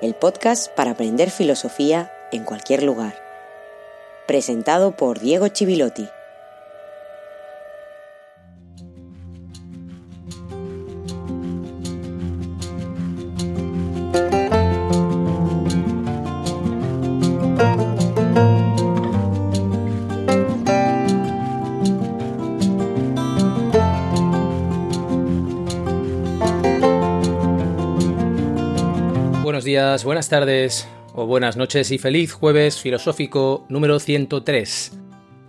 el podcast para aprender filosofía en cualquier lugar. Presentado por Diego Chivilotti. Tardes o buenas noches y feliz jueves filosófico número 103.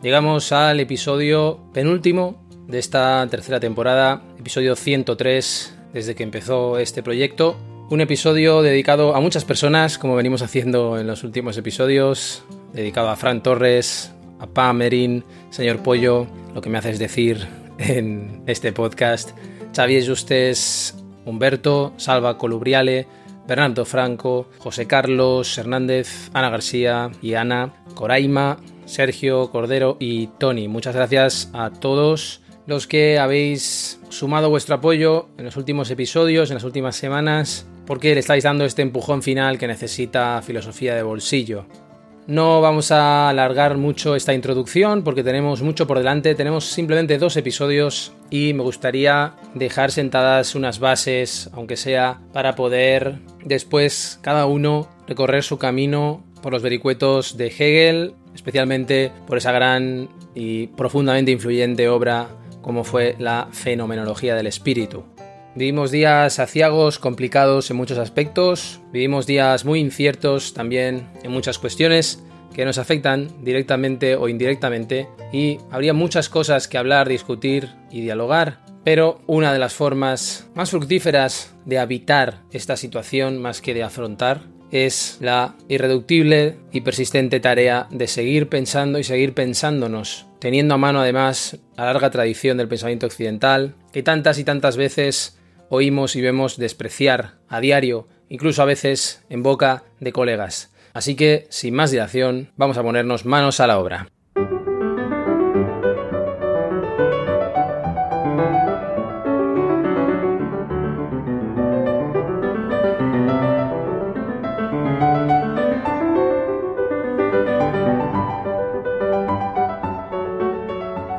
Llegamos al episodio penúltimo de esta tercera temporada, episodio 103 desde que empezó este proyecto. Un episodio dedicado a muchas personas, como venimos haciendo en los últimos episodios, dedicado a Fran Torres, a Pam Merin, señor Pollo, lo que me haces decir en este podcast, Xavier Justes, Humberto, Salva Colubriale, Bernardo Franco, José Carlos Hernández, Ana García y Ana, Coraima, Sergio Cordero y Tony. Muchas gracias a todos los que habéis sumado vuestro apoyo en los últimos episodios, en las últimas semanas, porque le estáis dando este empujón final que necesita filosofía de bolsillo. No vamos a alargar mucho esta introducción porque tenemos mucho por delante, tenemos simplemente dos episodios y me gustaría dejar sentadas unas bases, aunque sea para poder después cada uno recorrer su camino por los vericuetos de Hegel, especialmente por esa gran y profundamente influyente obra como fue la Fenomenología del Espíritu. Vivimos días aciagos, complicados en muchos aspectos, vivimos días muy inciertos también en muchas cuestiones que nos afectan directamente o indirectamente. Y habría muchas cosas que hablar, discutir y dialogar, pero una de las formas más fructíferas de habitar esta situación más que de afrontar es la irreductible y persistente tarea de seguir pensando y seguir pensándonos, teniendo a mano además la larga tradición del pensamiento occidental, que tantas y tantas veces oímos y vemos despreciar a diario, incluso a veces en boca de colegas. Así que, sin más dilación, vamos a ponernos manos a la obra.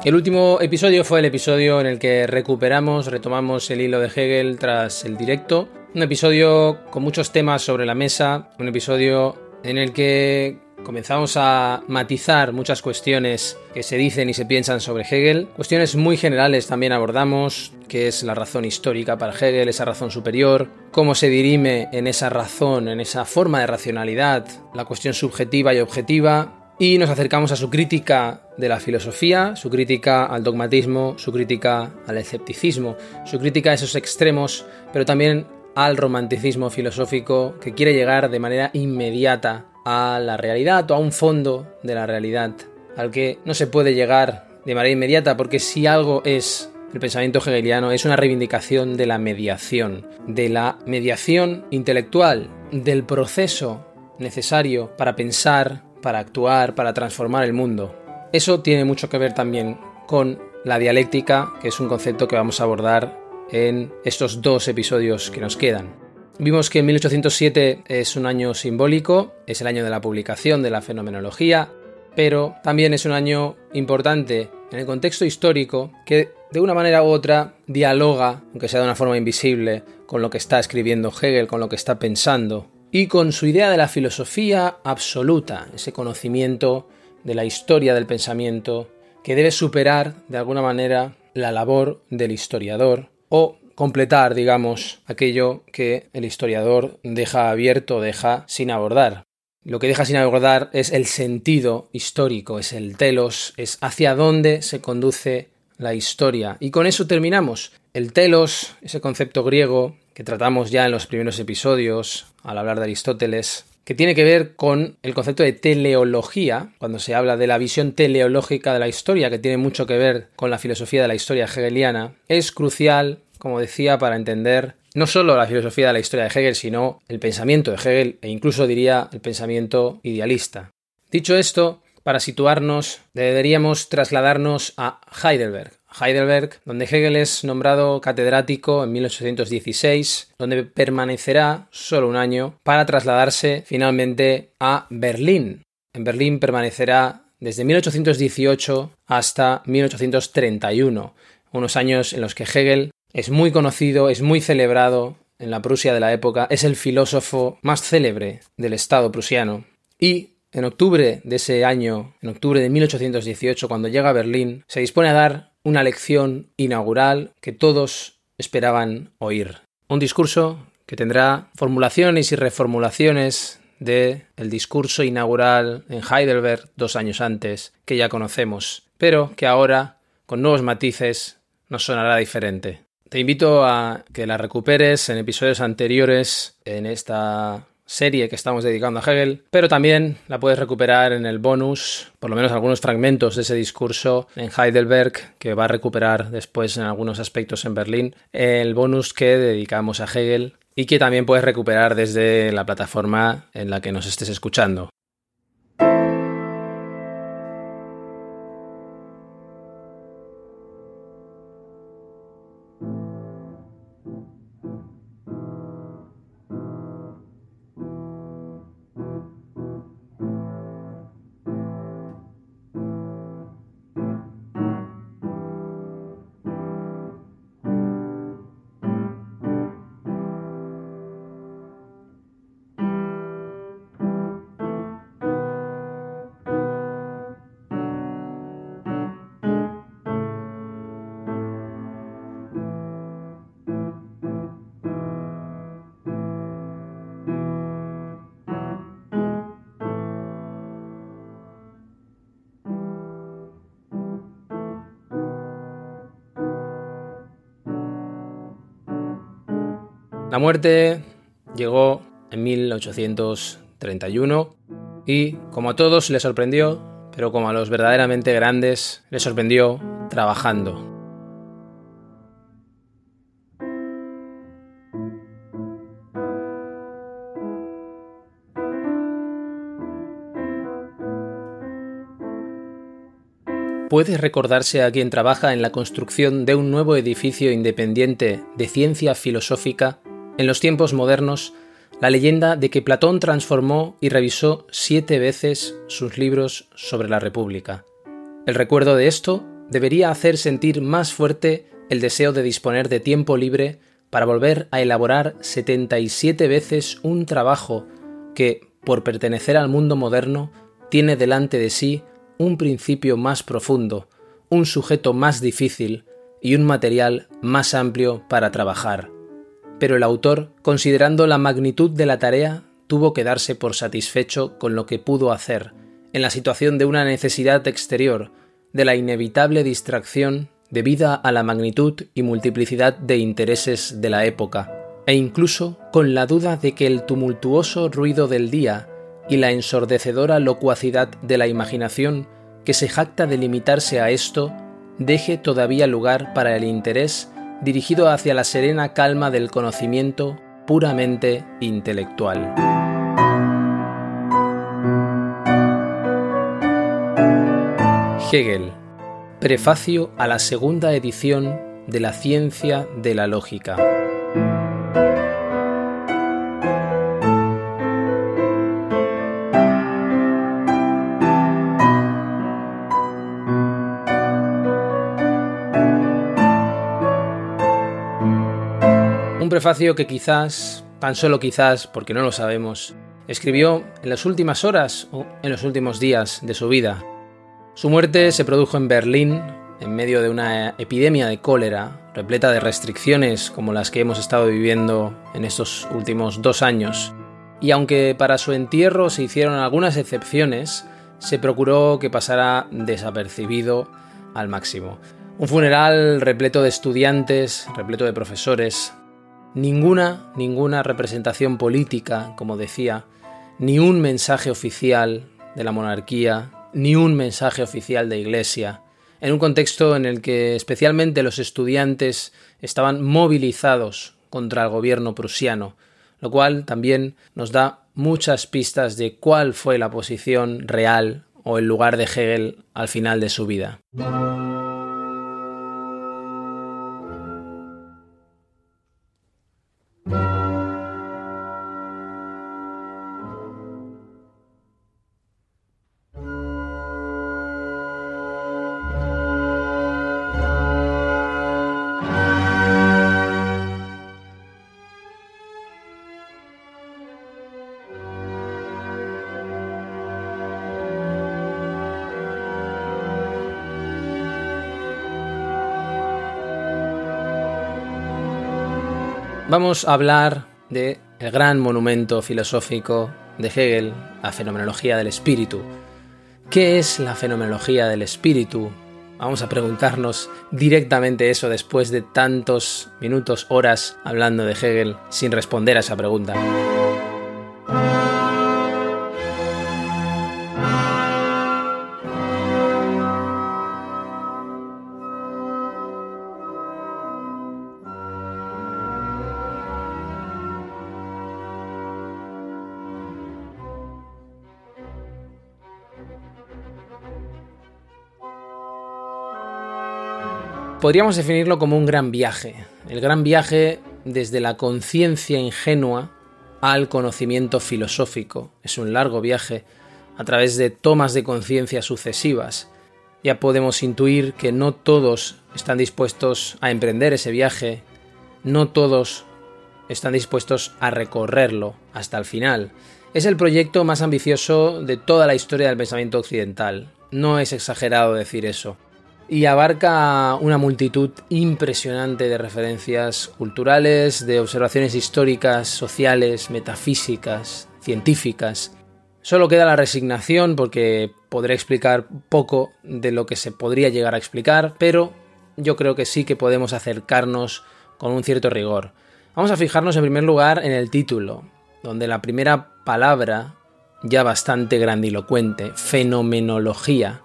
El último episodio fue el episodio en el que recuperamos, retomamos el hilo de Hegel tras el directo. Un episodio con muchos temas sobre la mesa, un episodio en el que comenzamos a matizar muchas cuestiones que se dicen y se piensan sobre Hegel. Cuestiones muy generales también abordamos, qué es la razón histórica para Hegel, esa razón superior, cómo se dirime en esa razón, en esa forma de racionalidad, la cuestión subjetiva y objetiva, y nos acercamos a su crítica de la filosofía, su crítica al dogmatismo, su crítica al escepticismo, su crítica a esos extremos, pero también al romanticismo filosófico que quiere llegar de manera inmediata a la realidad o a un fondo de la realidad, al que no se puede llegar de manera inmediata porque si algo es el pensamiento hegeliano es una reivindicación de la mediación, de la mediación intelectual, del proceso necesario para pensar, para actuar, para transformar el mundo. Eso tiene mucho que ver también con la dialéctica, que es un concepto que vamos a abordar en estos dos episodios que nos quedan. Vimos que 1807 es un año simbólico, es el año de la publicación de la fenomenología, pero también es un año importante en el contexto histórico que de una manera u otra dialoga, aunque sea de una forma invisible, con lo que está escribiendo Hegel, con lo que está pensando y con su idea de la filosofía absoluta, ese conocimiento de la historia del pensamiento que debe superar de alguna manera la labor del historiador o completar, digamos, aquello que el historiador deja abierto, deja sin abordar. Lo que deja sin abordar es el sentido histórico, es el telos, es hacia dónde se conduce la historia. Y con eso terminamos. El telos, ese concepto griego que tratamos ya en los primeros episodios al hablar de Aristóteles, que tiene que ver con el concepto de teleología, cuando se habla de la visión teleológica de la historia, que tiene mucho que ver con la filosofía de la historia hegeliana, es crucial, como decía, para entender no solo la filosofía de la historia de Hegel, sino el pensamiento de Hegel e incluso diría el pensamiento idealista. Dicho esto, para situarnos, deberíamos trasladarnos a Heidelberg, Heidelberg, donde Hegel es nombrado catedrático en 1816, donde permanecerá solo un año para trasladarse finalmente a Berlín. En Berlín permanecerá desde 1818 hasta 1831, unos años en los que Hegel es muy conocido, es muy celebrado en la Prusia de la época, es el filósofo más célebre del Estado prusiano. Y en octubre de ese año, en octubre de 1818, cuando llega a Berlín, se dispone a dar una lección inaugural que todos esperaban oír. Un discurso que tendrá formulaciones y reformulaciones de el discurso inaugural en Heidelberg dos años antes, que ya conocemos, pero que ahora, con nuevos matices, nos sonará diferente. Te invito a que la recuperes en episodios anteriores en esta serie que estamos dedicando a Hegel, pero también la puedes recuperar en el bonus, por lo menos algunos fragmentos de ese discurso en Heidelberg, que va a recuperar después en algunos aspectos en Berlín, el bonus que dedicamos a Hegel y que también puedes recuperar desde la plataforma en la que nos estés escuchando. Muerte llegó en 1831 y, como a todos, le sorprendió, pero como a los verdaderamente grandes, le sorprendió trabajando. ¿Puede recordarse a quien trabaja en la construcción de un nuevo edificio independiente de ciencia filosófica en los tiempos modernos, la leyenda de que Platón transformó y revisó siete veces sus libros sobre la República. El recuerdo de esto debería hacer sentir más fuerte el deseo de disponer de tiempo libre para volver a elaborar 77 veces un trabajo que, por pertenecer al mundo moderno, tiene delante de sí un principio más profundo, un sujeto más difícil y un material más amplio para trabajar pero el autor, considerando la magnitud de la tarea, tuvo que darse por satisfecho con lo que pudo hacer, en la situación de una necesidad exterior, de la inevitable distracción debida a la magnitud y multiplicidad de intereses de la época, e incluso con la duda de que el tumultuoso ruido del día y la ensordecedora locuacidad de la imaginación, que se jacta de limitarse a esto, deje todavía lugar para el interés dirigido hacia la serena calma del conocimiento puramente intelectual. Hegel. Prefacio a la segunda edición de la ciencia de la lógica. Prefacio que quizás, tan solo quizás, porque no lo sabemos, escribió en las últimas horas o en los últimos días de su vida. Su muerte se produjo en Berlín en medio de una epidemia de cólera, repleta de restricciones como las que hemos estado viviendo en estos últimos dos años. Y aunque para su entierro se hicieron algunas excepciones, se procuró que pasara desapercibido al máximo. Un funeral repleto de estudiantes, repleto de profesores, Ninguna, ninguna representación política, como decía, ni un mensaje oficial de la monarquía, ni un mensaje oficial de Iglesia, en un contexto en el que especialmente los estudiantes estaban movilizados contra el gobierno prusiano, lo cual también nos da muchas pistas de cuál fue la posición real o el lugar de Hegel al final de su vida. Vamos a hablar de el gran monumento filosófico de Hegel, la fenomenología del espíritu. ¿Qué es la fenomenología del espíritu? Vamos a preguntarnos directamente eso después de tantos minutos, horas hablando de Hegel sin responder a esa pregunta. Podríamos definirlo como un gran viaje, el gran viaje desde la conciencia ingenua al conocimiento filosófico. Es un largo viaje a través de tomas de conciencia sucesivas. Ya podemos intuir que no todos están dispuestos a emprender ese viaje, no todos están dispuestos a recorrerlo hasta el final. Es el proyecto más ambicioso de toda la historia del pensamiento occidental. No es exagerado decir eso y abarca una multitud impresionante de referencias culturales, de observaciones históricas, sociales, metafísicas, científicas. Solo queda la resignación porque podré explicar poco de lo que se podría llegar a explicar, pero yo creo que sí que podemos acercarnos con un cierto rigor. Vamos a fijarnos en primer lugar en el título, donde la primera palabra, ya bastante grandilocuente, fenomenología,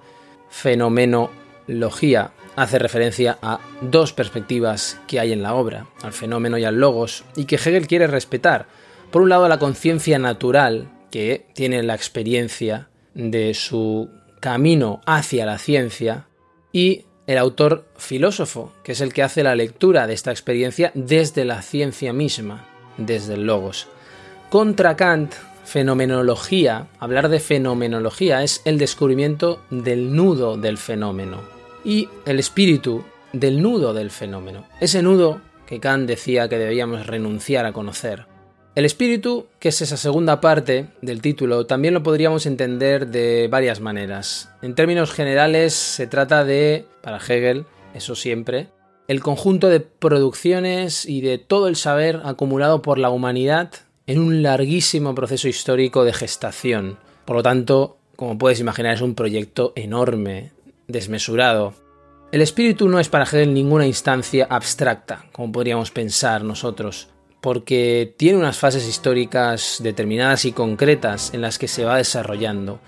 fenomeno logía hace referencia a dos perspectivas que hay en la obra, al fenómeno y al logos, y que Hegel quiere respetar. Por un lado, la conciencia natural, que tiene la experiencia de su camino hacia la ciencia, y el autor filósofo, que es el que hace la lectura de esta experiencia desde la ciencia misma, desde el logos. Contra Kant, fenomenología, hablar de fenomenología es el descubrimiento del nudo del fenómeno, y el espíritu del nudo del fenómeno, ese nudo que Kant decía que debíamos renunciar a conocer. El espíritu, que es esa segunda parte del título, también lo podríamos entender de varias maneras. En términos generales, se trata de, para Hegel, eso siempre, el conjunto de producciones y de todo el saber acumulado por la humanidad en un larguísimo proceso histórico de gestación. Por lo tanto, como puedes imaginar, es un proyecto enorme, desmesurado. El espíritu no es para Hegel ninguna instancia abstracta, como podríamos pensar nosotros, porque tiene unas fases históricas determinadas y concretas en las que se va desarrollando.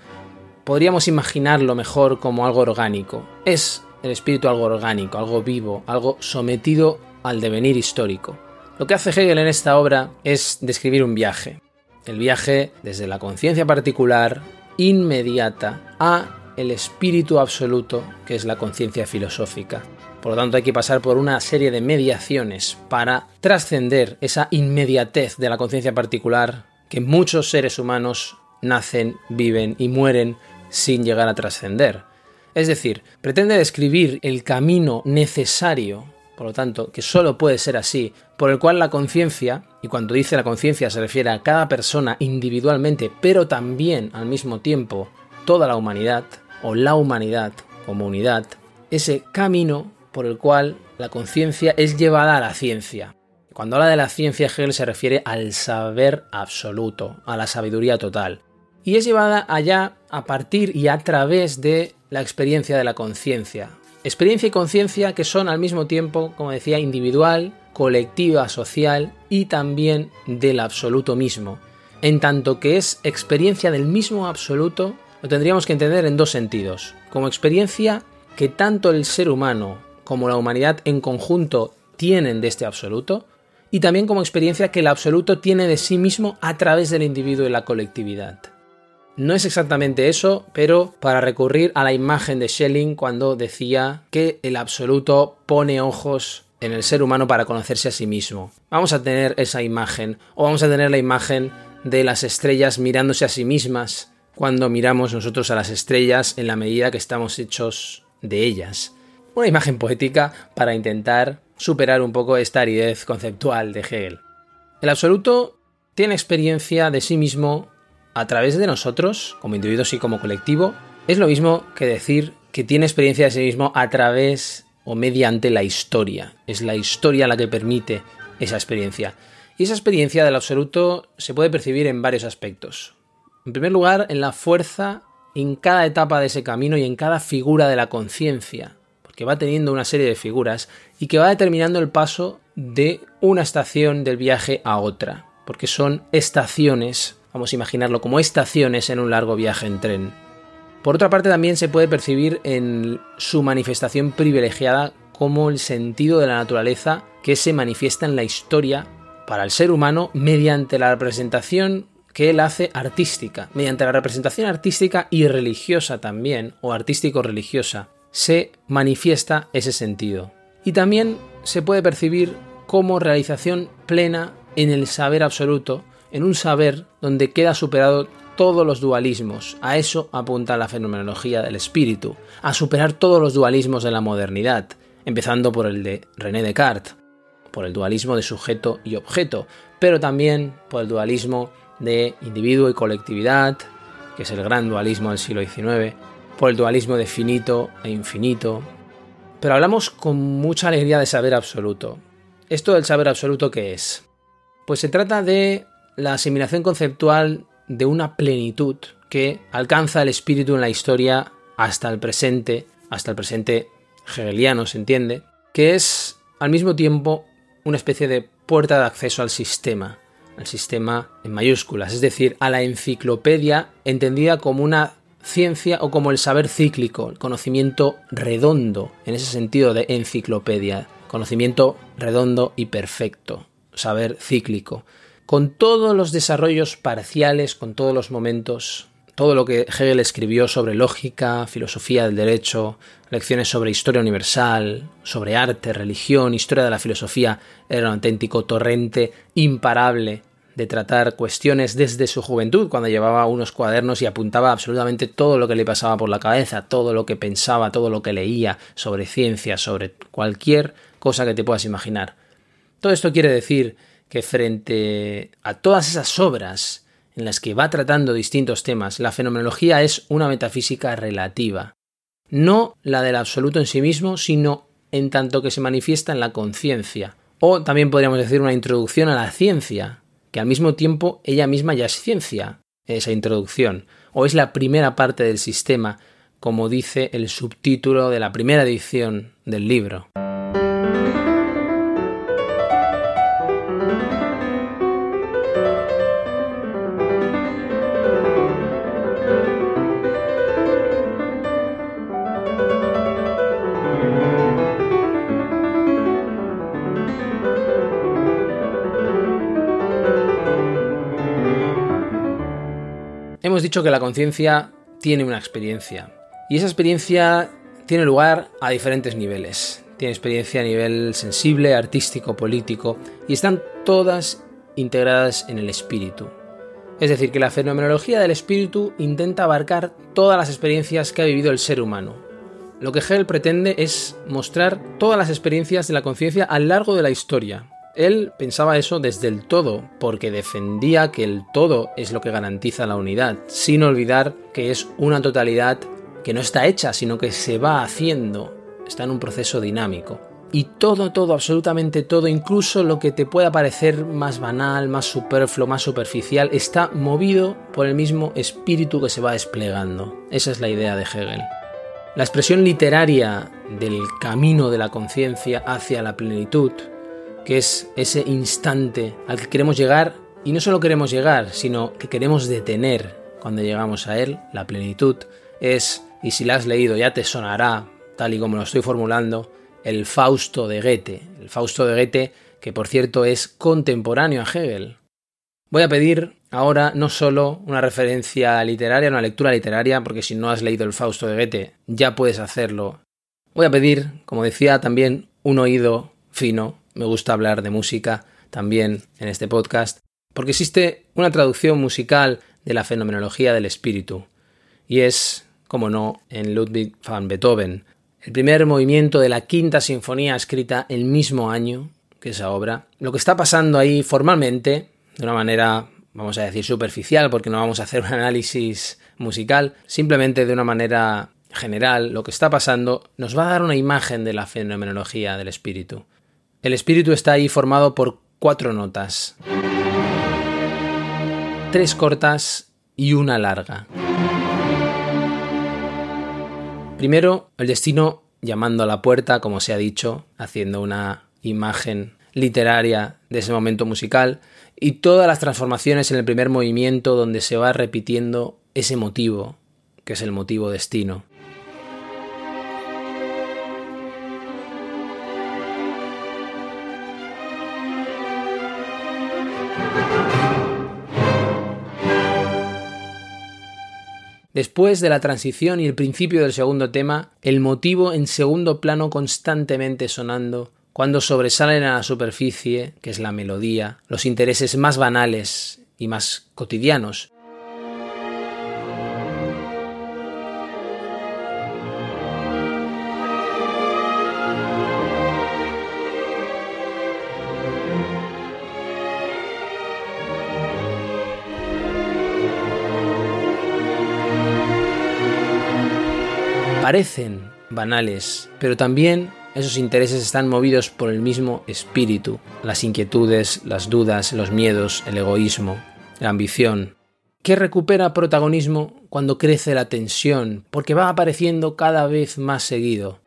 Podríamos imaginarlo mejor como algo orgánico. Es el espíritu algo orgánico, algo vivo, algo sometido al devenir histórico. Lo que hace Hegel en esta obra es describir un viaje. El viaje desde la conciencia particular, inmediata, a el espíritu absoluto que es la conciencia filosófica. Por lo tanto, hay que pasar por una serie de mediaciones para trascender esa inmediatez de la conciencia particular que muchos seres humanos nacen, viven y mueren sin llegar a trascender. Es decir, pretende describir el camino necesario, por lo tanto, que solo puede ser así, por el cual la conciencia, y cuando dice la conciencia se refiere a cada persona individualmente, pero también al mismo tiempo toda la humanidad, o la humanidad como unidad, ese camino por el cual la conciencia es llevada a la ciencia. Cuando habla de la ciencia, Hegel se refiere al saber absoluto, a la sabiduría total. Y es llevada allá a partir y a través de la experiencia de la conciencia. Experiencia y conciencia que son al mismo tiempo, como decía, individual, colectiva, social y también del absoluto mismo. En tanto que es experiencia del mismo absoluto lo tendríamos que entender en dos sentidos. Como experiencia que tanto el ser humano como la humanidad en conjunto tienen de este absoluto, y también como experiencia que el absoluto tiene de sí mismo a través del individuo y la colectividad. No es exactamente eso, pero para recurrir a la imagen de Schelling cuando decía que el absoluto pone ojos en el ser humano para conocerse a sí mismo. Vamos a tener esa imagen, o vamos a tener la imagen de las estrellas mirándose a sí mismas cuando miramos nosotros a las estrellas en la medida que estamos hechos de ellas. Una imagen poética para intentar superar un poco esta aridez conceptual de Hegel. El absoluto tiene experiencia de sí mismo a través de nosotros, como individuos y como colectivo. Es lo mismo que decir que tiene experiencia de sí mismo a través o mediante la historia. Es la historia la que permite esa experiencia. Y esa experiencia del absoluto se puede percibir en varios aspectos. En primer lugar, en la fuerza en cada etapa de ese camino y en cada figura de la conciencia, porque va teniendo una serie de figuras y que va determinando el paso de una estación del viaje a otra, porque son estaciones, vamos a imaginarlo como estaciones en un largo viaje en tren. Por otra parte, también se puede percibir en su manifestación privilegiada como el sentido de la naturaleza que se manifiesta en la historia para el ser humano mediante la representación que él hace artística, mediante la representación artística y religiosa también, o artístico-religiosa, se manifiesta ese sentido. Y también se puede percibir como realización plena en el saber absoluto, en un saber donde queda superado todos los dualismos. A eso apunta la fenomenología del espíritu, a superar todos los dualismos de la modernidad, empezando por el de René Descartes, por el dualismo de sujeto y objeto, pero también por el dualismo de individuo y colectividad, que es el gran dualismo del siglo XIX, por el dualismo de finito e infinito. Pero hablamos con mucha alegría de saber absoluto. ¿Esto del saber absoluto qué es? Pues se trata de la asimilación conceptual de una plenitud que alcanza el espíritu en la historia hasta el presente, hasta el presente hegeliano se entiende, que es al mismo tiempo una especie de puerta de acceso al sistema, al sistema en mayúsculas, es decir, a la enciclopedia entendida como una ciencia o como el saber cíclico, el conocimiento redondo, en ese sentido de enciclopedia, conocimiento redondo y perfecto, saber cíclico, con todos los desarrollos parciales, con todos los momentos todo lo que Hegel escribió sobre lógica, filosofía del derecho, lecciones sobre historia universal, sobre arte, religión, historia de la filosofía, era un auténtico torrente imparable de tratar cuestiones desde su juventud, cuando llevaba unos cuadernos y apuntaba absolutamente todo lo que le pasaba por la cabeza, todo lo que pensaba, todo lo que leía sobre ciencia, sobre cualquier cosa que te puedas imaginar. Todo esto quiere decir que frente a todas esas obras en las que va tratando distintos temas, la fenomenología es una metafísica relativa, no la del absoluto en sí mismo, sino en tanto que se manifiesta en la conciencia, o también podríamos decir una introducción a la ciencia, que al mismo tiempo ella misma ya es ciencia, esa introducción, o es la primera parte del sistema, como dice el subtítulo de la primera edición del libro. Dicho que la conciencia tiene una experiencia y esa experiencia tiene lugar a diferentes niveles. Tiene experiencia a nivel sensible, artístico, político y están todas integradas en el espíritu. Es decir, que la fenomenología del espíritu intenta abarcar todas las experiencias que ha vivido el ser humano. Lo que Hegel pretende es mostrar todas las experiencias de la conciencia a lo largo de la historia, él pensaba eso desde el todo, porque defendía que el todo es lo que garantiza la unidad, sin olvidar que es una totalidad que no está hecha, sino que se va haciendo, está en un proceso dinámico. Y todo, todo, absolutamente todo, incluso lo que te pueda parecer más banal, más superfluo, más superficial, está movido por el mismo espíritu que se va desplegando. Esa es la idea de Hegel. La expresión literaria del camino de la conciencia hacia la plenitud que es ese instante al que queremos llegar y no solo queremos llegar, sino que queremos detener cuando llegamos a él, la plenitud, es, y si la has leído ya te sonará, tal y como lo estoy formulando, el Fausto de Goethe, el Fausto de Goethe que por cierto es contemporáneo a Hegel. Voy a pedir ahora no solo una referencia literaria, una lectura literaria, porque si no has leído el Fausto de Goethe ya puedes hacerlo. Voy a pedir, como decía, también un oído fino me gusta hablar de música también en este podcast, porque existe una traducción musical de la fenomenología del espíritu, y es, como no, en Ludwig van Beethoven, el primer movimiento de la quinta sinfonía escrita el mismo año que esa obra. Lo que está pasando ahí formalmente, de una manera, vamos a decir, superficial, porque no vamos a hacer un análisis musical, simplemente de una manera general, lo que está pasando nos va a dar una imagen de la fenomenología del espíritu. El espíritu está ahí formado por cuatro notas. Tres cortas y una larga. Primero, el destino llamando a la puerta, como se ha dicho, haciendo una imagen literaria de ese momento musical, y todas las transformaciones en el primer movimiento donde se va repitiendo ese motivo, que es el motivo destino. Después de la transición y el principio del segundo tema, el motivo en segundo plano constantemente sonando, cuando sobresalen a la superficie, que es la melodía, los intereses más banales y más cotidianos, parecen banales, pero también esos intereses están movidos por el mismo espíritu, las inquietudes, las dudas, los miedos, el egoísmo, la ambición, que recupera protagonismo cuando crece la tensión, porque va apareciendo cada vez más seguido.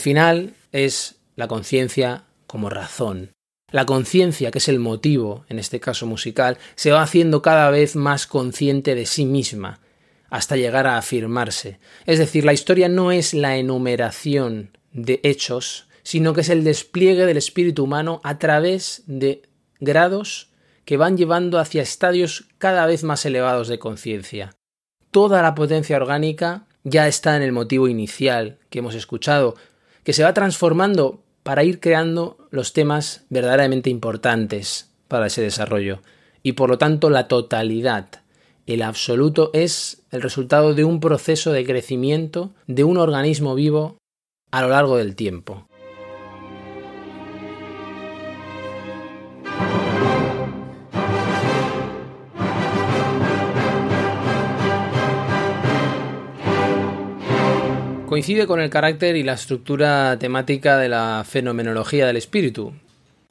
Final es la conciencia como razón. La conciencia, que es el motivo, en este caso musical, se va haciendo cada vez más consciente de sí misma, hasta llegar a afirmarse. Es decir, la historia no es la enumeración de hechos, sino que es el despliegue del espíritu humano a través de grados que van llevando hacia estadios cada vez más elevados de conciencia. Toda la potencia orgánica ya está en el motivo inicial que hemos escuchado, que se va transformando para ir creando los temas verdaderamente importantes para ese desarrollo. Y por lo tanto la totalidad, el absoluto es el resultado de un proceso de crecimiento de un organismo vivo a lo largo del tiempo. Coincide con el carácter y la estructura temática de la fenomenología del espíritu.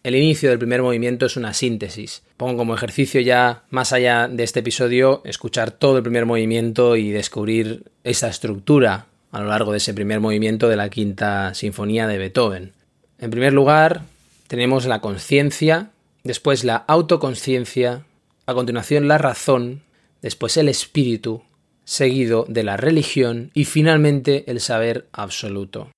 El inicio del primer movimiento es una síntesis. Pongo como ejercicio ya, más allá de este episodio, escuchar todo el primer movimiento y descubrir esa estructura a lo largo de ese primer movimiento de la quinta sinfonía de Beethoven. En primer lugar, tenemos la conciencia, después la autoconciencia, a continuación la razón, después el espíritu, seguido de la religión y finalmente el saber absoluto.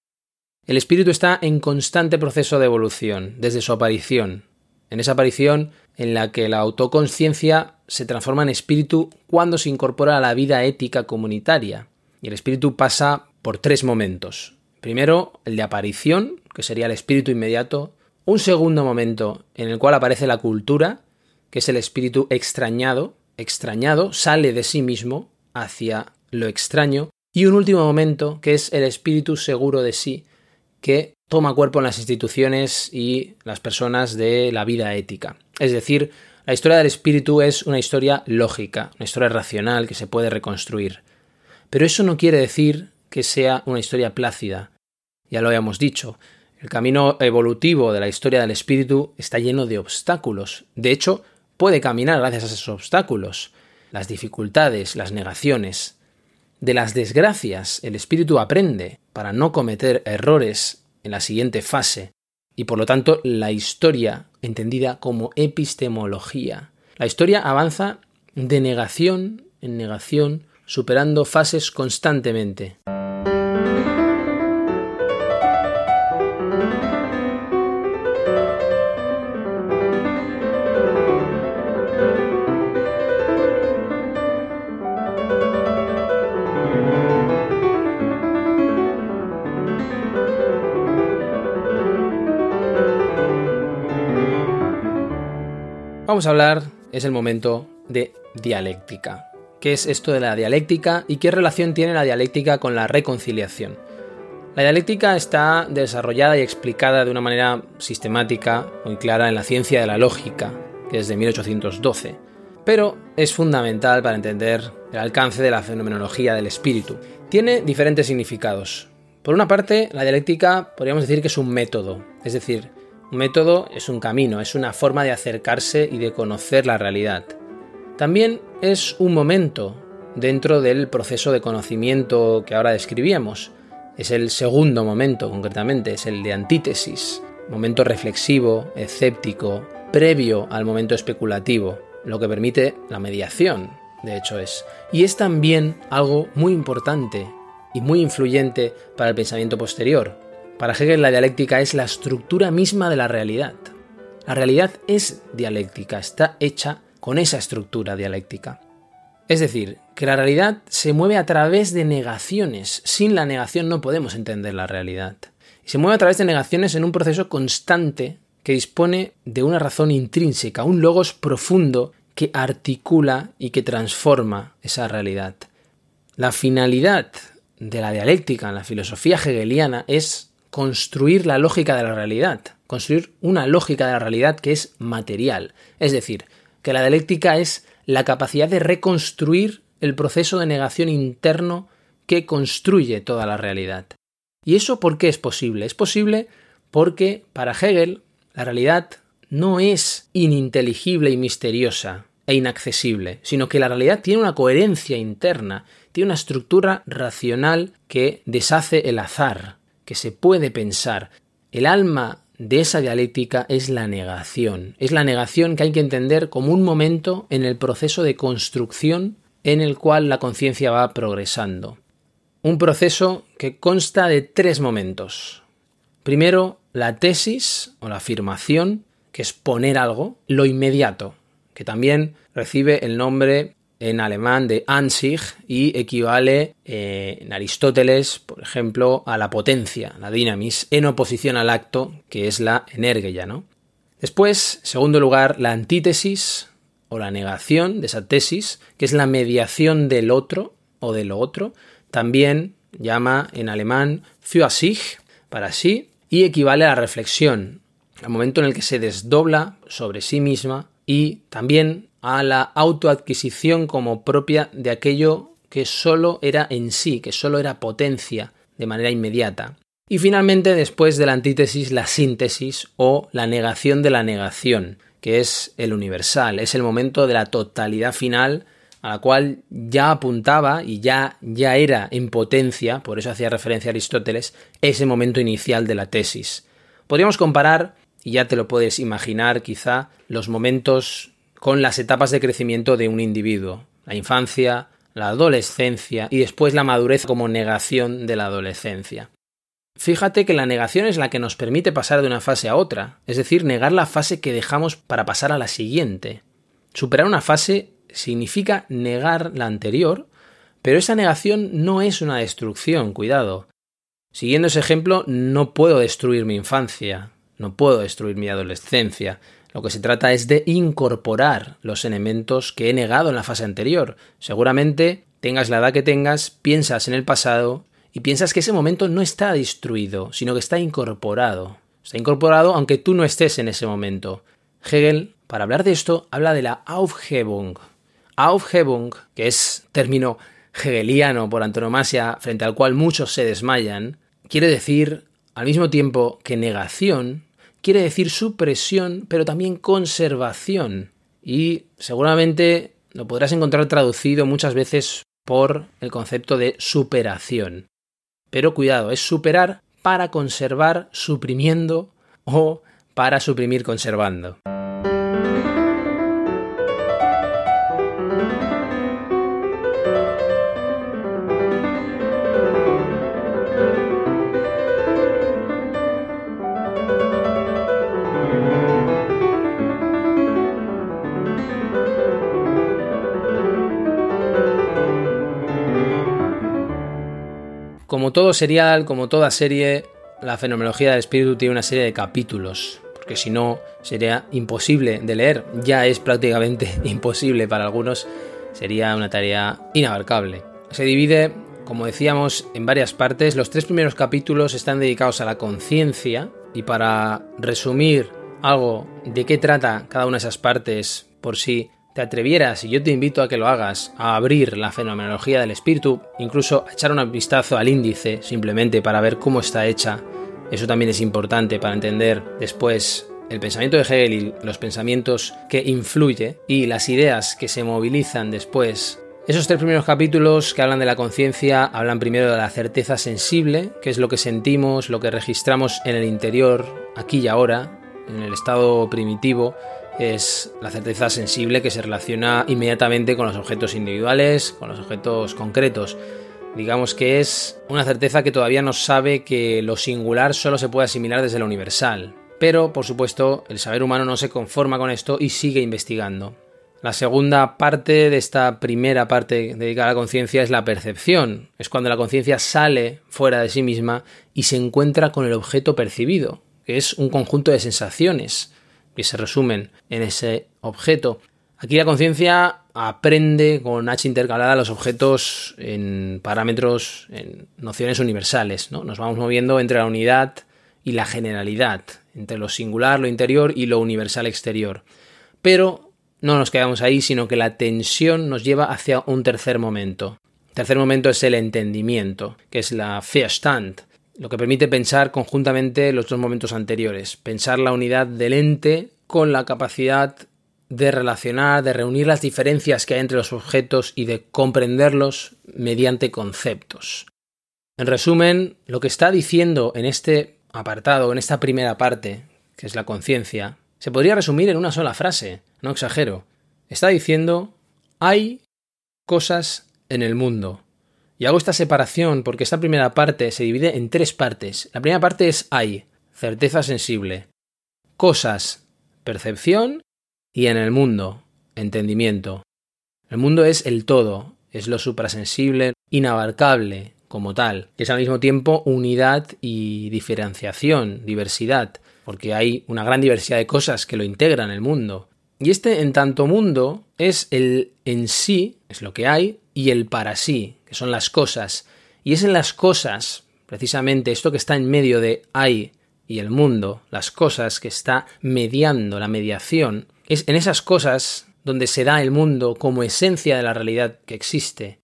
El espíritu está en constante proceso de evolución desde su aparición, en esa aparición en la que la autoconciencia se transforma en espíritu cuando se incorpora a la vida ética comunitaria. Y el espíritu pasa por tres momentos. Primero, el de aparición, que sería el espíritu inmediato. Un segundo momento en el cual aparece la cultura, que es el espíritu extrañado. Extrañado, sale de sí mismo hacia lo extraño, y un último momento que es el espíritu seguro de sí, que toma cuerpo en las instituciones y las personas de la vida ética. Es decir, la historia del espíritu es una historia lógica, una historia racional que se puede reconstruir. Pero eso no quiere decir que sea una historia plácida. Ya lo habíamos dicho, el camino evolutivo de la historia del espíritu está lleno de obstáculos. De hecho, puede caminar gracias a esos obstáculos las dificultades, las negaciones. De las desgracias el espíritu aprende para no cometer errores en la siguiente fase y por lo tanto la historia entendida como epistemología. La historia avanza de negación en negación superando fases constantemente. Vamos a hablar es el momento de dialéctica. ¿Qué es esto de la dialéctica y qué relación tiene la dialéctica con la reconciliación? La dialéctica está desarrollada y explicada de una manera sistemática, muy clara, en la ciencia de la lógica, que es de 1812, pero es fundamental para entender el alcance de la fenomenología del espíritu. Tiene diferentes significados. Por una parte, la dialéctica podríamos decir que es un método, es decir, un método es un camino, es una forma de acercarse y de conocer la realidad. También es un momento dentro del proceso de conocimiento que ahora describíamos. Es el segundo momento, concretamente, es el de antítesis, momento reflexivo, escéptico, previo al momento especulativo, lo que permite la mediación, de hecho es. Y es también algo muy importante y muy influyente para el pensamiento posterior. Para Hegel la dialéctica es la estructura misma de la realidad. La realidad es dialéctica, está hecha con esa estructura dialéctica. Es decir, que la realidad se mueve a través de negaciones. Sin la negación no podemos entender la realidad. Y se mueve a través de negaciones en un proceso constante que dispone de una razón intrínseca, un logos profundo que articula y que transforma esa realidad. La finalidad de la dialéctica en la filosofía hegeliana es construir la lógica de la realidad, construir una lógica de la realidad que es material, es decir, que la dialéctica es la capacidad de reconstruir el proceso de negación interno que construye toda la realidad. ¿Y eso por qué es posible? Es posible porque para Hegel la realidad no es ininteligible y misteriosa e inaccesible, sino que la realidad tiene una coherencia interna, tiene una estructura racional que deshace el azar, que se puede pensar. El alma de esa dialéctica es la negación. Es la negación que hay que entender como un momento en el proceso de construcción en el cual la conciencia va progresando. Un proceso que consta de tres momentos. Primero, la tesis o la afirmación, que es poner algo, lo inmediato, que también recibe el nombre en alemán de Ansich y equivale eh, en Aristóteles, por ejemplo, a la potencia, la dynamis, en oposición al acto, que es la energía, ¿no? Después, segundo lugar, la antítesis o la negación de esa tesis, que es la mediación del otro o de lo otro, también llama en alemán für sich, para sí, y equivale a la reflexión, al momento en el que se desdobla sobre sí misma y también a la autoadquisición como propia de aquello que solo era en sí, que solo era potencia de manera inmediata. Y finalmente, después de la antítesis, la síntesis o la negación de la negación, que es el universal, es el momento de la totalidad final a la cual ya apuntaba y ya, ya era en potencia, por eso hacía referencia a Aristóteles, ese momento inicial de la tesis. Podríamos comparar, y ya te lo puedes imaginar quizá, los momentos con las etapas de crecimiento de un individuo, la infancia, la adolescencia y después la madurez como negación de la adolescencia. Fíjate que la negación es la que nos permite pasar de una fase a otra, es decir, negar la fase que dejamos para pasar a la siguiente. Superar una fase significa negar la anterior, pero esa negación no es una destrucción, cuidado. Siguiendo ese ejemplo, no puedo destruir mi infancia, no puedo destruir mi adolescencia, lo que se trata es de incorporar los elementos que he negado en la fase anterior. Seguramente tengas la edad que tengas, piensas en el pasado y piensas que ese momento no está destruido, sino que está incorporado. Está incorporado aunque tú no estés en ese momento. Hegel, para hablar de esto, habla de la Aufhebung. Aufhebung, que es término hegeliano por antonomasia frente al cual muchos se desmayan, quiere decir al mismo tiempo que negación, quiere decir supresión, pero también conservación. Y seguramente lo podrás encontrar traducido muchas veces por el concepto de superación. Pero cuidado, es superar para conservar suprimiendo o para suprimir conservando. Como todo serial, como toda serie, la fenomenología del espíritu tiene una serie de capítulos, que si no sería imposible de leer, ya es prácticamente imposible para algunos, sería una tarea inabarcable. Se divide, como decíamos, en varias partes. Los tres primeros capítulos están dedicados a la conciencia y para resumir algo de qué trata cada una de esas partes, por si te atrevieras, y yo te invito a que lo hagas, a abrir la fenomenología del espíritu, incluso a echar un vistazo al índice simplemente para ver cómo está hecha. Eso también es importante para entender después el pensamiento de Hegel y los pensamientos que influye y las ideas que se movilizan después. Esos tres primeros capítulos que hablan de la conciencia hablan primero de la certeza sensible, que es lo que sentimos, lo que registramos en el interior, aquí y ahora, en el estado primitivo, es la certeza sensible que se relaciona inmediatamente con los objetos individuales, con los objetos concretos. Digamos que es una certeza que todavía no sabe que lo singular solo se puede asimilar desde lo universal. Pero, por supuesto, el saber humano no se conforma con esto y sigue investigando. La segunda parte de esta primera parte dedicada a la conciencia es la percepción. Es cuando la conciencia sale fuera de sí misma y se encuentra con el objeto percibido, que es un conjunto de sensaciones que se resumen en ese objeto. Aquí la conciencia aprende con H intercalada los objetos en parámetros, en nociones universales. ¿no? Nos vamos moviendo entre la unidad y la generalidad, entre lo singular, lo interior y lo universal exterior. Pero no nos quedamos ahí, sino que la tensión nos lleva hacia un tercer momento. El tercer momento es el entendimiento, que es la Verstand, lo que permite pensar conjuntamente los dos momentos anteriores, pensar la unidad del ente con la capacidad de relacionar, de reunir las diferencias que hay entre los objetos y de comprenderlos mediante conceptos. En resumen, lo que está diciendo en este apartado, en esta primera parte, que es la conciencia, se podría resumir en una sola frase, no exagero. Está diciendo, hay cosas en el mundo, y hago esta separación porque esta primera parte se divide en tres partes. La primera parte es hay, certeza sensible, cosas, percepción y en el mundo, entendimiento. El mundo es el todo, es lo suprasensible, inabarcable como tal, es al mismo tiempo unidad y diferenciación, diversidad, porque hay una gran diversidad de cosas que lo integran el mundo. Y este en tanto mundo es el en sí, es lo que hay, y el para sí, que son las cosas. Y es en las cosas, precisamente esto que está en medio de hay y el mundo, las cosas que está mediando, la mediación, es en esas cosas donde se da el mundo como esencia de la realidad que existe.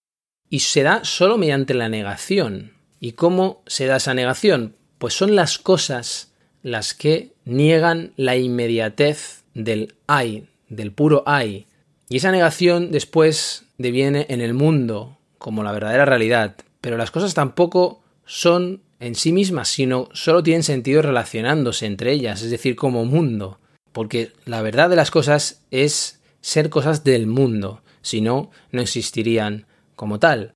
Y se da solo mediante la negación. ¿Y cómo se da esa negación? Pues son las cosas las que niegan la inmediatez del hay, del puro hay. Y esa negación después deviene en el mundo como la verdadera realidad, pero las cosas tampoco son en sí mismas, sino solo tienen sentido relacionándose entre ellas, es decir, como mundo, porque la verdad de las cosas es ser cosas del mundo, si no, no existirían como tal.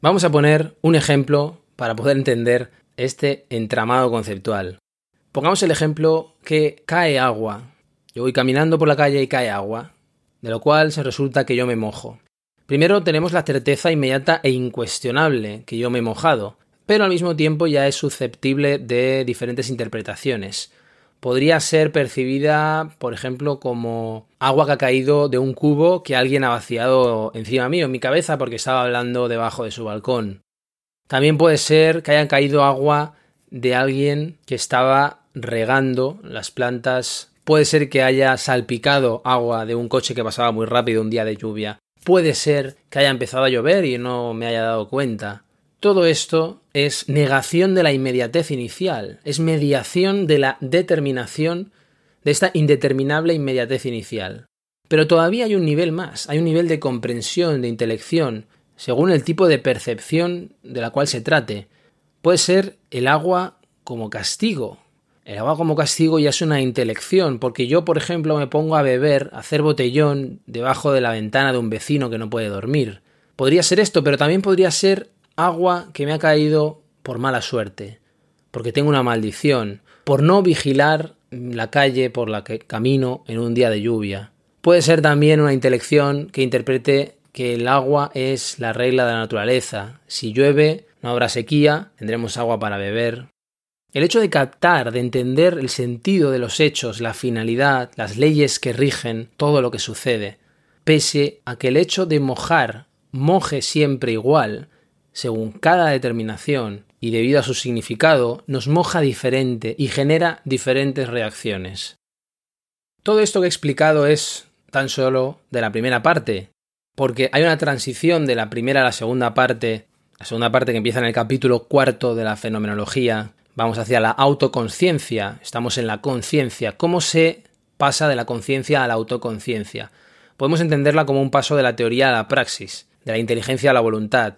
Vamos a poner un ejemplo para poder entender este entramado conceptual. Pongamos el ejemplo que cae agua. Yo voy caminando por la calle y cae agua, de lo cual se resulta que yo me mojo. Primero tenemos la certeza inmediata e incuestionable que yo me he mojado, pero al mismo tiempo ya es susceptible de diferentes interpretaciones. Podría ser percibida, por ejemplo, como agua que ha caído de un cubo que alguien ha vaciado encima mío, en mi cabeza, porque estaba hablando debajo de su balcón. También puede ser que haya caído agua de alguien que estaba regando las plantas. Puede ser que haya salpicado agua de un coche que pasaba muy rápido un día de lluvia. Puede ser que haya empezado a llover y no me haya dado cuenta. Todo esto es negación de la inmediatez inicial, es mediación de la determinación de esta indeterminable inmediatez inicial. Pero todavía hay un nivel más, hay un nivel de comprensión, de intelección, según el tipo de percepción de la cual se trate. Puede ser el agua como castigo, el agua como castigo ya es una intelección, porque yo, por ejemplo, me pongo a beber, a hacer botellón debajo de la ventana de un vecino que no puede dormir. Podría ser esto, pero también podría ser agua que me ha caído por mala suerte, porque tengo una maldición, por no vigilar la calle por la que camino en un día de lluvia. Puede ser también una intelección que interprete que el agua es la regla de la naturaleza. Si llueve, no habrá sequía, tendremos agua para beber, El hecho de captar, de entender el sentido de los hechos, la finalidad, las leyes que rigen todo lo que sucede, pese a que el hecho de mojar moje siempre igual, según cada determinación y debido a su significado, nos moja diferente y genera diferentes reacciones. Todo esto que he explicado es tan solo de la primera parte, porque hay una transición de la primera a la segunda parte, la segunda parte que empieza en el capítulo cuarto de la fenomenología, vamos hacia la autoconciencia, estamos en la conciencia, cómo se pasa de la conciencia a la autoconciencia. Podemos entenderla como un paso de la teoría a la praxis, de la inteligencia a la voluntad,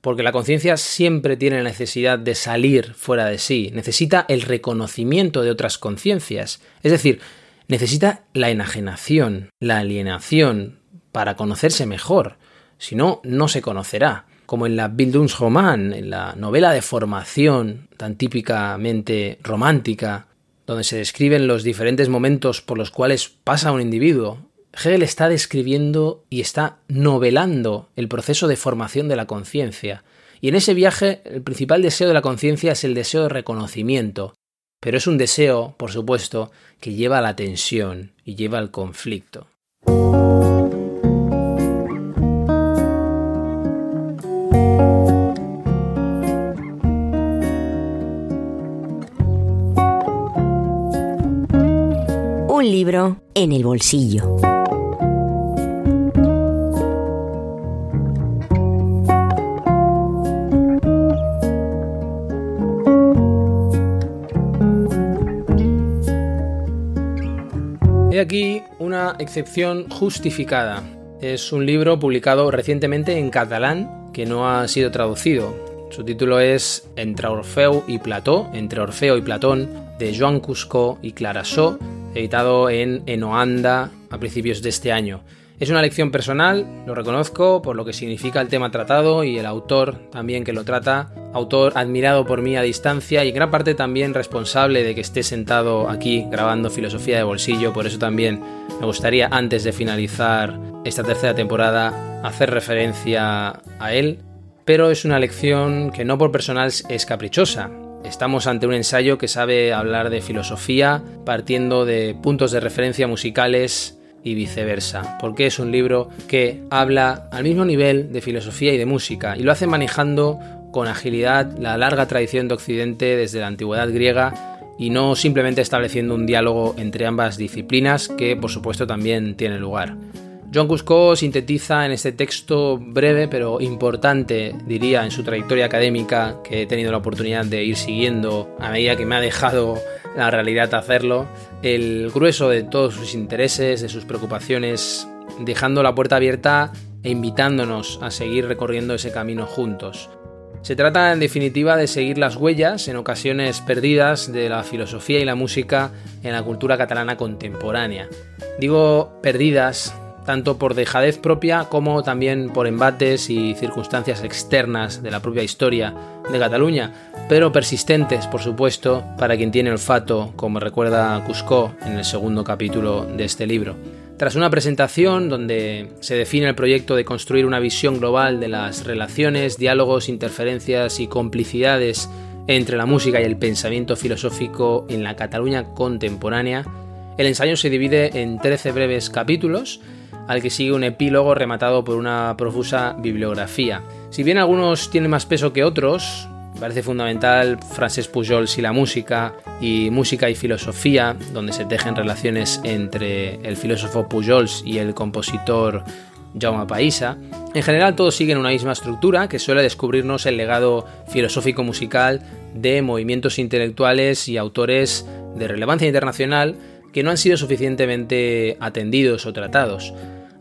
porque la conciencia siempre tiene la necesidad de salir fuera de sí, necesita el reconocimiento de otras conciencias, es decir, necesita la enajenación, la alienación, para conocerse mejor, si no, no se conocerá. Como en la Bildungsroman, en la novela de formación tan típicamente romántica, donde se describen los diferentes momentos por los cuales pasa un individuo, Hegel está describiendo y está novelando el proceso de formación de la conciencia. Y en ese viaje el principal deseo de la conciencia es el deseo de reconocimiento, pero es un deseo, por supuesto, que lleva a la tensión y lleva al conflicto. Libro en el bolsillo. He aquí una excepción justificada. Es un libro publicado recientemente en catalán que no ha sido traducido. Su título es Entre Orfeo y Plató, Entre Orfeo y Platón, de Joan Cusco y Clara So, editado en Enoanda a principios de este año. Es una lección personal, lo reconozco, por lo que significa el tema tratado y el autor también que lo trata, autor admirado por mí a distancia y gran parte también responsable de que esté sentado aquí grabando filosofía de bolsillo, por eso también me gustaría antes de finalizar esta tercera temporada hacer referencia a él, pero es una lección que no por personal es caprichosa, Estamos ante un ensayo que sabe hablar de filosofía partiendo de puntos de referencia musicales y viceversa, porque es un libro que habla al mismo nivel de filosofía y de música y lo hace manejando con agilidad la larga tradición de Occidente desde la antigüedad griega y no simplemente estableciendo un diálogo entre ambas disciplinas que por supuesto también tiene lugar. John Cusco sintetiza en este texto breve pero importante, diría, en su trayectoria académica que he tenido la oportunidad de ir siguiendo a medida que me ha dejado la realidad hacerlo, el grueso de todos sus intereses, de sus preocupaciones, dejando la puerta abierta e invitándonos a seguir recorriendo ese camino juntos. Se trata en definitiva de seguir las huellas, en ocasiones perdidas, de la filosofía y la música en la cultura catalana contemporánea. Digo perdidas tanto por dejadez propia como también por embates y circunstancias externas de la propia historia de Cataluña, pero persistentes, por supuesto, para quien tiene olfato, como recuerda Cusco en el segundo capítulo de este libro. Tras una presentación donde se define el proyecto de construir una visión global de las relaciones, diálogos, interferencias y complicidades entre la música y el pensamiento filosófico en la Cataluña contemporánea, el ensayo se divide en 13 breves capítulos al que sigue un epílogo rematado por una profusa bibliografía. Si bien algunos tienen más peso que otros, parece fundamental Francesc Pujols y la música, y música y filosofía, donde se tejen relaciones entre el filósofo Pujols y el compositor Jaume Paisa. En general todos siguen una misma estructura que suele descubrirnos el legado filosófico musical de movimientos intelectuales y autores de relevancia internacional que no han sido suficientemente atendidos o tratados.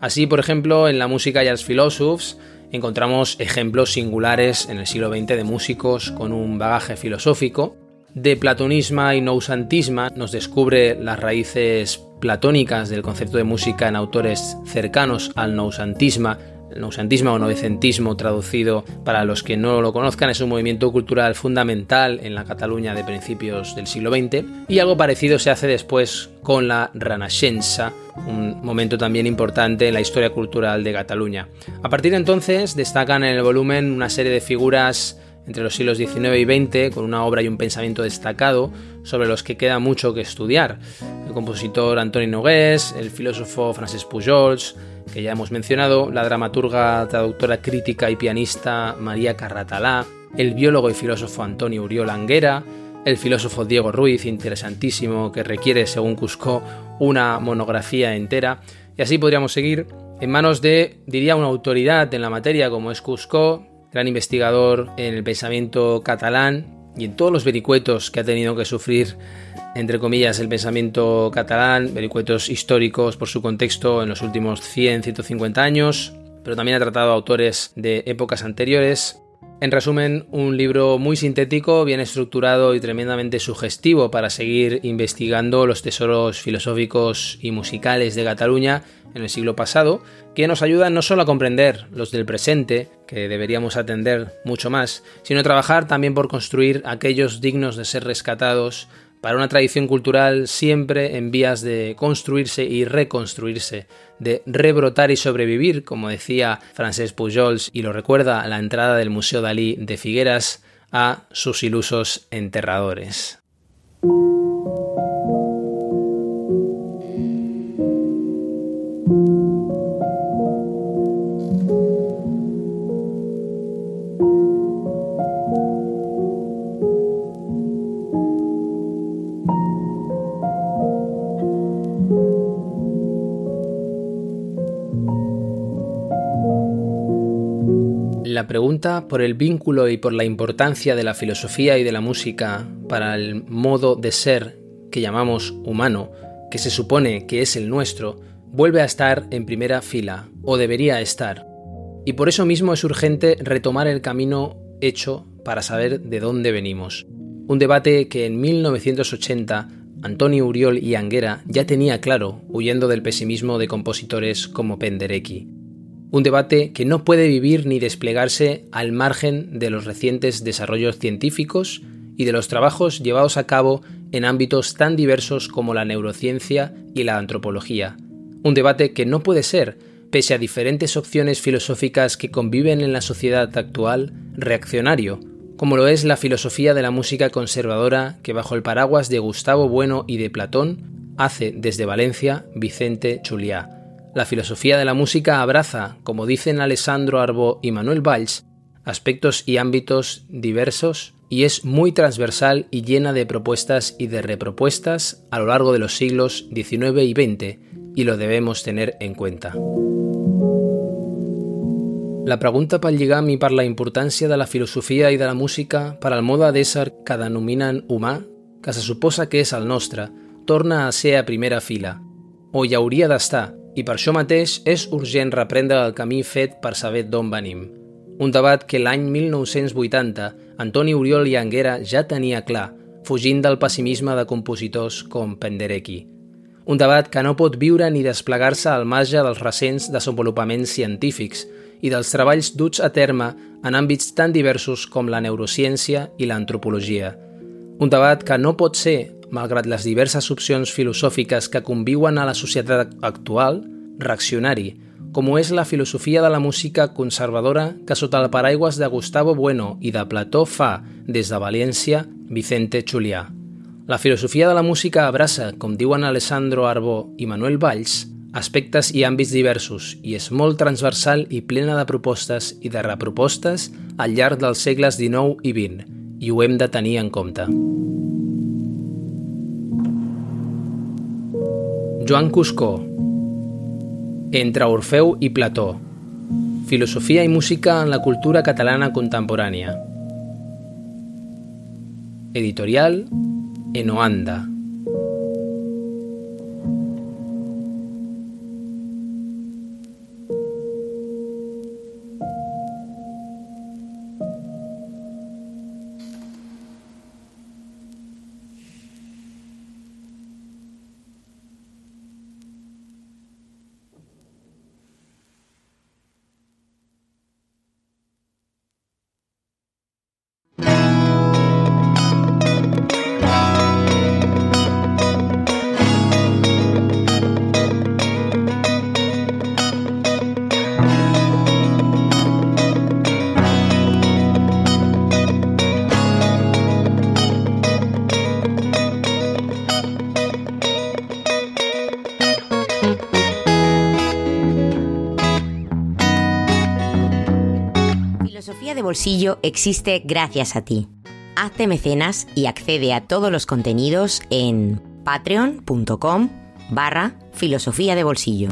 Así, por ejemplo, en la música y los filósofos encontramos ejemplos singulares en el siglo XX de músicos con un bagaje filosófico. De platonisma y nousantisma nos descubre las raíces platónicas del concepto de música en autores cercanos al nousantisma el noucentismo o novecentismo, traducido para los que no lo conozcan, es un movimiento cultural fundamental en la Cataluña de principios del siglo XX y algo parecido se hace después con la Renascença, un momento también importante en la historia cultural de Cataluña. A partir de entonces destacan en el volumen una serie de figuras entre los siglos XIX y XX, con una obra y un pensamiento destacado sobre los que queda mucho que estudiar. El compositor Antoni Nogués, el filósofo Francesc Pujols, que ya hemos mencionado, la dramaturga, traductora crítica y pianista María Carratalá, el biólogo y filósofo Antonio Uriol Anguera, el filósofo Diego Ruiz, interesantísimo, que requiere, según Cusco, una monografía entera, y así podríamos seguir en manos de, diría, una autoridad en la materia como es Cusco, gran investigador en el pensamiento catalán y en todos los vericuetos que ha tenido que sufrir, entre comillas, el pensamiento catalán, vericuetos históricos por su contexto en los últimos 100, 150 años, pero también ha tratado autores de épocas anteriores, en resumen, un libro muy sintético, bien estructurado y tremendamente sugestivo para seguir investigando los tesoros filosóficos y musicales de Cataluña en el siglo pasado, que nos ayudan no solo a comprender los del presente, que deberíamos atender mucho más, sino a trabajar también por construir aquellos dignos de ser rescatados para una tradición cultural siempre en vías de construirse y reconstruirse, de rebrotar y sobrevivir, como decía Francesc Pujols y lo recuerda la entrada del Museo Dalí de Figueras, a sus ilusos enterradores. La pregunta por el vínculo y por la importancia de la filosofía y de la música para el modo de ser que llamamos humano, que se supone que es el nuestro, vuelve a estar en primera fila, o debería estar. Y por eso mismo es urgente retomar el camino hecho para saber de dónde venimos. Un debate que en 1980 Antonio Uriol y Anguera ya tenía claro, huyendo del pesimismo de compositores como Penderecki un debate que no puede vivir ni desplegarse al margen de los recientes desarrollos científicos y de los trabajos llevados a cabo en ámbitos tan diversos como la neurociencia y la antropología. Un debate que no puede ser, pese a diferentes opciones filosóficas que conviven en la sociedad actual, reaccionario, como lo es la filosofía de la música conservadora que bajo el paraguas de Gustavo Bueno y de Platón hace desde Valencia Vicente Chuliá la filosofía de la música abraza, como dicen Alessandro Arbó y Manuel Valls, aspectos y ámbitos diversos y es muy transversal y llena de propuestas y de repropuestas a lo largo de los siglos XIX y XX, y lo debemos tener en cuenta. La pregunta pel lligam i per la importància de la filosofia i de la música per al mode d'ésser que denominen humà, que se suposa que és el nostre, torna a ser primera fila, o hi hauria d'estar, i per això mateix és urgent reprendre el camí fet per saber d'on venim. Un debat que l'any 1980 Antoni Oriol i Anguera ja tenia clar, fugint del pessimisme de compositors com Penderecki. Un debat que no pot viure ni desplegar-se al marge dels recents desenvolupaments científics i dels treballs duts a terme en àmbits tan diversos com la neurociència i l'antropologia. Un debat que no pot ser malgrat les diverses opcions filosòfiques que conviuen a la societat actual, reaccionari, com ho és la filosofia de la música conservadora que sota el paraigües de Gustavo Bueno i de Plató fa, des de València, Vicente Chulià. La filosofia de la música abraça, com diuen Alessandro Arbó i Manuel Valls, aspectes i àmbits diversos i és molt transversal i plena de propostes i de repropostes al llarg dels segles XIX i XX, i ho hem de tenir en compte. Joan Cuscó Entre Orfeu i Plató Filosofia i música en la cultura catalana contemporània. Editorial Enoanda Bolsillo existe gracias a ti. Hazte mecenas y accede a todos los contenidos en patreon.com barra filosofía de bolsillo.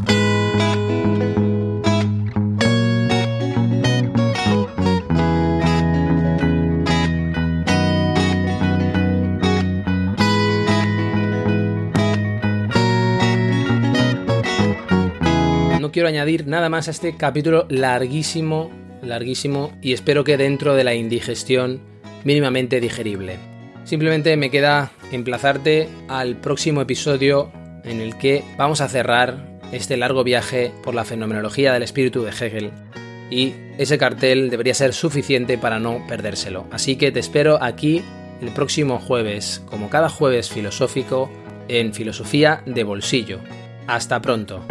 No quiero añadir nada más a este capítulo larguísimo, larguísimo y espero que dentro de la indigestión mínimamente digerible. Simplemente me queda emplazarte al próximo episodio en el que vamos a cerrar este largo viaje por la fenomenología del espíritu de Hegel. Y ese cartel debería ser suficiente para no perdérselo. Así que te espero aquí el próximo jueves, como cada jueves filosófico, en Filosofía de Bolsillo. Hasta pronto.